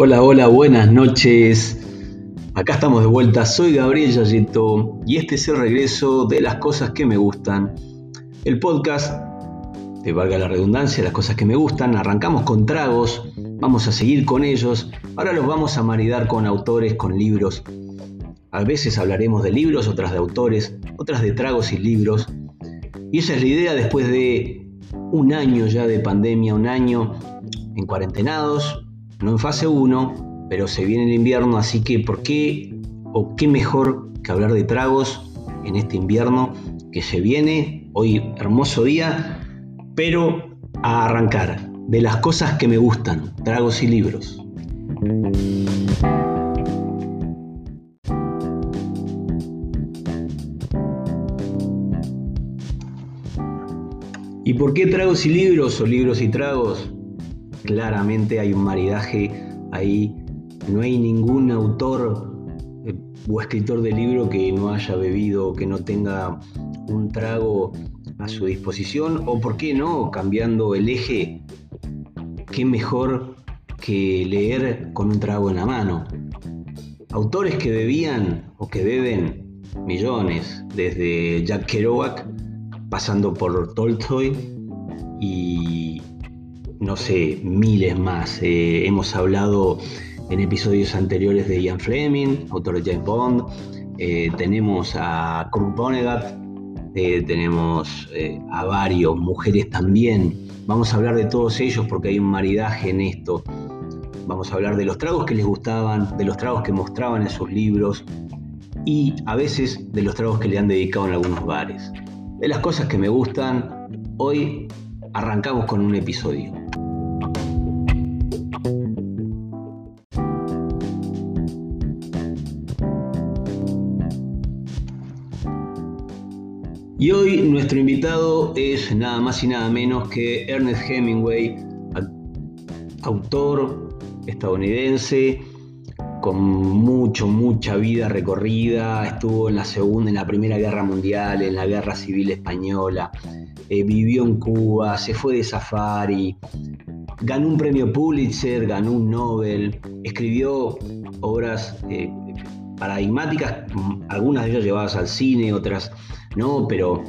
Hola, hola, buenas noches. Acá estamos de vuelta, soy Gabriel Yayeto y este es el regreso de las cosas que me gustan. El podcast, te valga la redundancia, las cosas que me gustan, arrancamos con tragos, vamos a seguir con ellos, ahora los vamos a maridar con autores, con libros. A veces hablaremos de libros, otras de autores, otras de tragos y libros. Y esa es la idea después de un año ya de pandemia, un año en cuarentenados, no en fase 1, pero se viene el invierno, así que ¿por qué o qué mejor que hablar de tragos en este invierno que se viene? Hoy hermoso día, pero a arrancar de las cosas que me gustan, tragos y libros. ¿Y por qué tragos y libros o libros y tragos? Claramente hay un maridaje ahí. No hay ningún autor eh, o escritor de libro que no haya bebido, que no tenga un trago a su disposición, o por qué no, cambiando el eje, qué mejor que leer con un trago en la mano. Autores que bebían o que beben millones, desde Jack Kerouac, pasando por Tolstoy y no sé, miles más. Eh, hemos hablado en episodios anteriores de Ian Fleming, autor de James Bond. Eh, tenemos a Kurt Vonnegut, eh, tenemos a varios, mujeres también. Vamos a hablar de todos ellos porque hay un maridaje en esto. Vamos a hablar de los tragos que les gustaban, de los tragos que mostraban en sus libros y a veces de los tragos que le han dedicado en algunos bares. De las cosas que me gustan, hoy arrancamos con un episodio. Y hoy nuestro invitado es nada más y nada menos que Ernest Hemingway, autor estadounidense con mucho, mucha vida recorrida, estuvo en la segunda, en la primera guerra mundial, en la guerra civil española, eh, vivió en Cuba, se fue de safari, ganó un premio Pulitzer, ganó un Nobel, escribió obras eh, paradigmáticas, algunas de ellas llevadas al cine, otras no, pero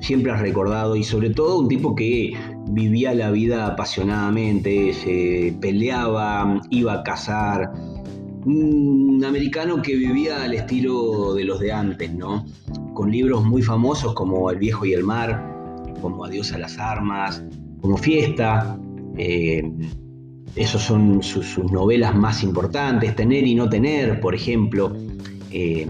siempre has recordado y sobre todo un tipo que vivía la vida apasionadamente, se peleaba, iba a cazar, un americano que vivía al estilo de los de antes, ¿no? Con libros muy famosos como El viejo y el mar, como Adiós a las armas, como Fiesta. Eh, esos son sus, novelas más importantes, Tener y no tener, por ejemplo. Eh,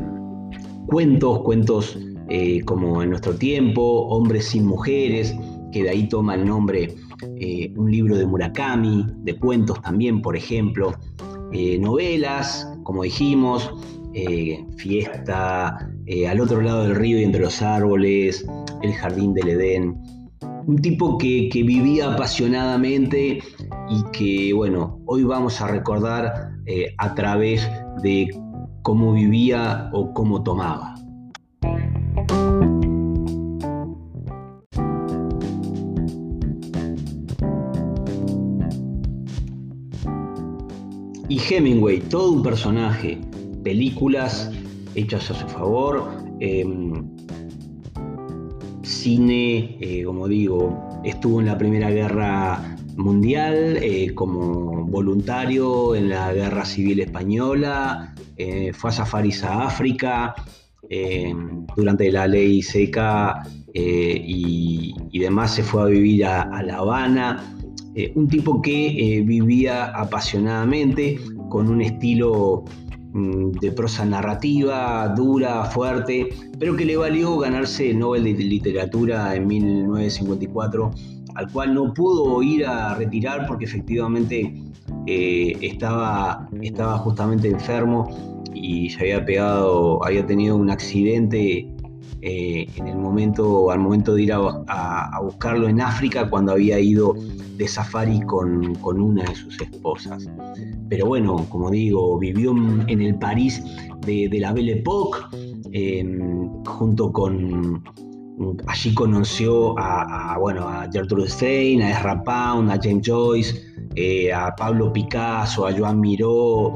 cuentos, cuentos eh, como En nuestro tiempo, Hombres sin mujeres, que de ahí toma el nombre un libro de Murakami, de cuentos también, por ejemplo. Eh, novelas, como dijimos, eh, Fiesta, eh, Al otro lado del río y entre los árboles, El jardín del Edén. Un tipo que, que vivía apasionadamente y que, bueno, hoy vamos a recordar a través de cómo vivía o cómo tomaba. Y Hemingway, todo un personaje, películas hechas a su favor, em, cine, eh, como digo, estuvo en la Primera Guerra Mundial eh, como voluntario en la Guerra Civil Española, eh, fue a safaris a África em, durante la ley seca y, demás se fue a vivir a La Habana eh, un tipo que eh, vivía apasionadamente, con un estilo mm, de prosa narrativa, dura, fuerte, pero que le valió ganarse el Nobel de Literatura en 1954, al cual no pudo ir a retirar porque efectivamente eh, estaba, estaba justamente enfermo y se había pegado, había tenido un accidente en el momento, al momento de ir a, buscarlo en África, cuando había ido de safari con, una de sus esposas. Pero bueno, como digo, vivió en el París de, la Belle Époque, em, junto con, Allí conoció a, bueno, a Gertrude Stein, a Ezra Pound, a James Joyce, eh, a Pablo Picasso, a Joan Miró.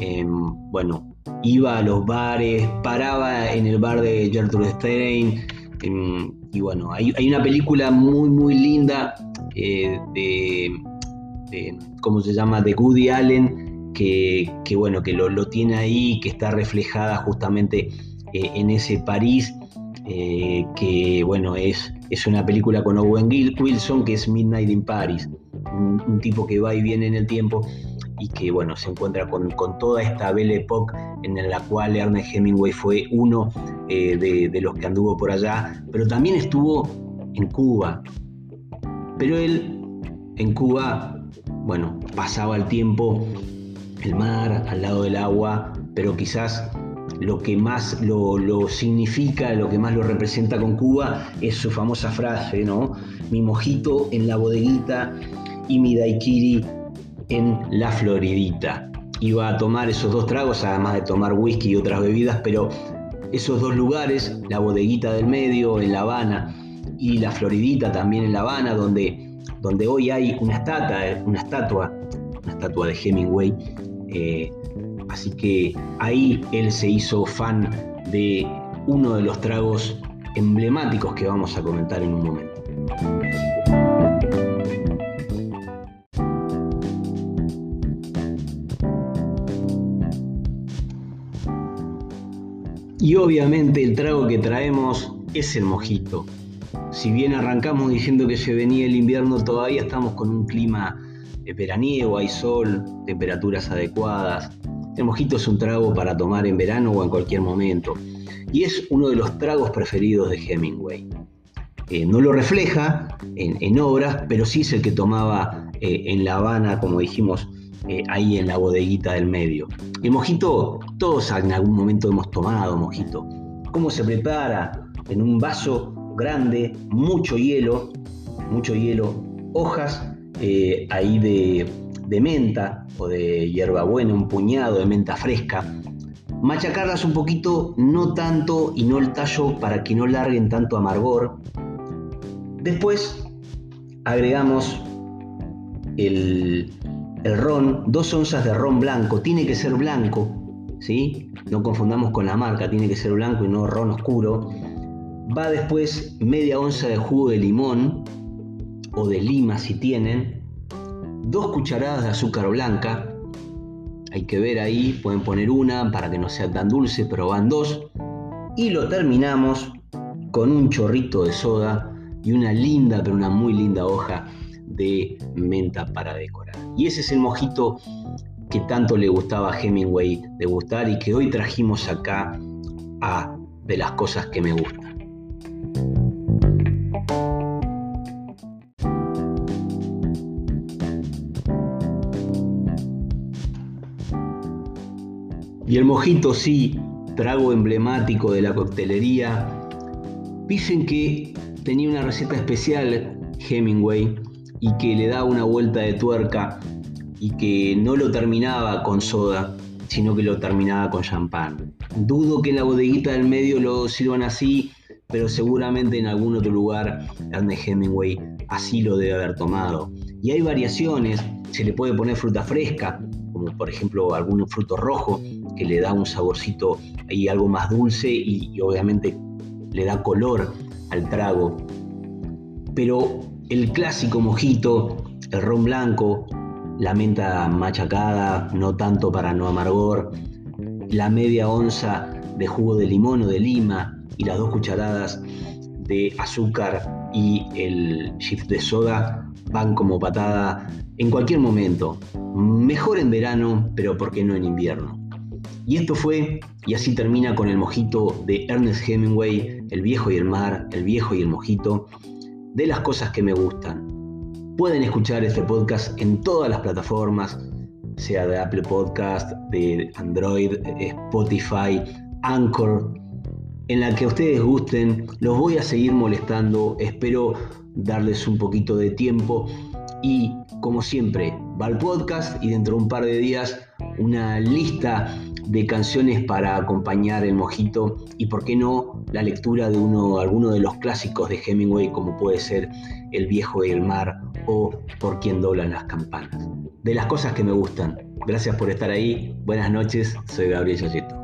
Em, bueno, iba a los bares, paraba en el bar de Gertrude Stein. Em, y bueno, hay, una película muy, muy linda eh, de, ¿cómo se llama?, de Woody Allen, que, bueno, que lo, tiene ahí, que está reflejada justamente eh, en ese París eh, que bueno, es, es una película con Owen Wilson que es Midnight in Paris, un, tipo que va y viene en el tiempo y que bueno, se encuentra con, toda esta Belle Époque en la cual Ernest Hemingway fue uno eh, de, los que anduvo por allá, pero también estuvo en Cuba. Pero él en Cuba, bueno, pasaba el tiempo, el mar, al lado del agua, pero quizás lo que más lo, significa, lo que más lo representa con Cuba es su famosa frase, ¿no? Mi mojito en la bodeguita y mi daiquiri en la floridita. Iba a tomar esos dos tragos, además de tomar whisky y otras bebidas, pero esos dos lugares, la bodeguita del medio en La Habana y la floridita también en La Habana, donde, donde hoy hay una estatua, una estatua, una estatua de Hemingway, eh, Así que ahí él se hizo fan de uno de los tragos emblemáticos que vamos a comentar en un momento. Obviamente el trago que traemos es el mojito. Si bien arrancamos diciendo que se venía el invierno, todavía estamos con un clima veraniego, hay sol, temperaturas adecuadas, el mojito es un trago para tomar en verano o en cualquier momento y es uno de los tragos preferidos de Hemingway. Eh, no lo refleja en, obras, pero sí es el que tomaba eh, en La Habana, como dijimos, eh, ahí en la bodeguita del medio. El mojito, todos en algún momento hemos tomado mojito. ¿Cómo se prepara? En un vaso grande, mucho hielo, mucho hielo, hojas ahí de, de menta o de hierbabuena, un puñado de menta fresca. Machacarlas un poquito, no tanto y no el tallo para que no larguen tanto amargor. Después agregamos el, el ron, dos onzas de ron blanco, tiene que ser blanco, ¿sí? No confundamos con la marca, tiene que ser blanco y no ron oscuro. Va después media onza de jugo de limón o de lima si tienen, dos cucharadas de azúcar blanca. Hay que ver ahí, pueden poner una para que no sea tan dulce, pero van dos. Y lo terminamos con un chorrito de soda y una linda, pero una muy linda hoja de menta para decorar. Y ese es el mojito que tanto le gustaba a Hemingway degustar y que hoy trajimos acá a de las cosas que me gustan. Y el mojito sí, trago emblemático de la coctelería. Dicen que tenía una receta especial Hemingway y que le daba una vuelta de tuerca y que no lo terminaba con soda, sino que lo terminaba con champán. Dudo que en la bodeguita del medio lo sirvan así, pero seguramente en algún otro lugar Ernest Hemingway así lo debe haber tomado. Y hay variaciones, se le puede poner fruta fresca, como por ejemplo algún fruto rojo, que le da un saborcito y algo más dulce y, obviamente le da color al trago. Pero el clásico mojito, el ron blanco, la menta machacada, no tanto para no amargor, la media onza de jugo de limón o de lima y las dos cucharadas de azúcar y el shift de soda van como patada en cualquier momento. Mejor en verano, pero ¿por qué no en invierno? Y esto fue, y así termina con el mojito de Ernest Hemingway, El viejo y el mar, El viejo y el mojito, de las cosas que me gustan. Pueden escuchar este podcast en todas las plataformas, sea de Apple Podcast, de Android, Spotify, Anchor, en la que ustedes gusten. Los voy a seguir molestando, espero darles un poquito de tiempo y como siempre va al podcast y dentro de un par de días una lista de canciones para acompañar el mojito y, por qué no, la lectura de uno, alguno de los clásicos de Hemingway, como puede ser El viejo y el mar o Por quien doblan las campanas. De las cosas que me gustan. Gracias por estar ahí. Buenas noches. Soy Gabriel Yoyeto.